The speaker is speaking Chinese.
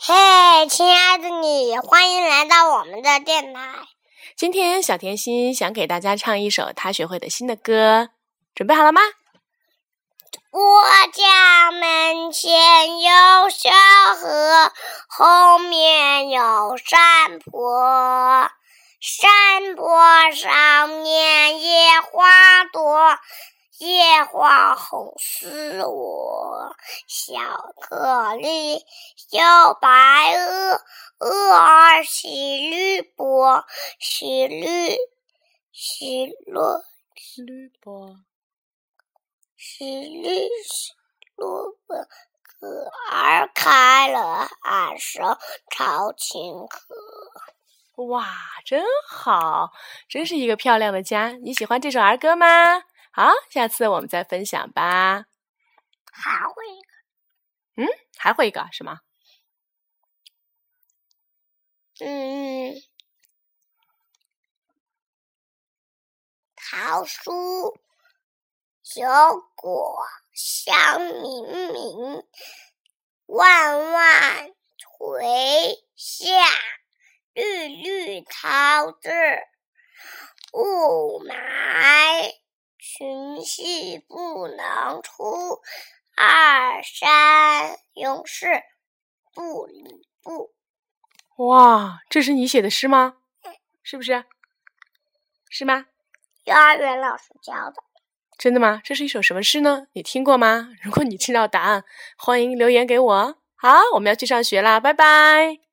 嘿，亲爱的你，欢迎来到我们的电台。今天小甜心想给大家唱一首她学会的新的歌，准备好了吗？我家门前有小河，后面有山坡，山坡上面野花多。野花红似我，小颗粒，小白鹅，鹅儿戏绿波，戏绿戏绿绿波，戏绿戏萝卜，歌。儿开了岸上唱情歌。哇，真好，真是一个漂亮的家。你喜欢这首儿歌。吗？好，下次我们再分享吧。还会一个，嗯，还会一个什么？嗯，桃树有果香明明，万万垂下绿绿桃子，雾霾。群戏不能出，二山勇士不理不。哇，这是你写的诗吗？是不是？是吗？幼儿园老师教的。真的吗？这是一首什么诗呢？你听过吗？如果你知道答案，欢迎留言给我。好，我们要去上学啦，拜拜。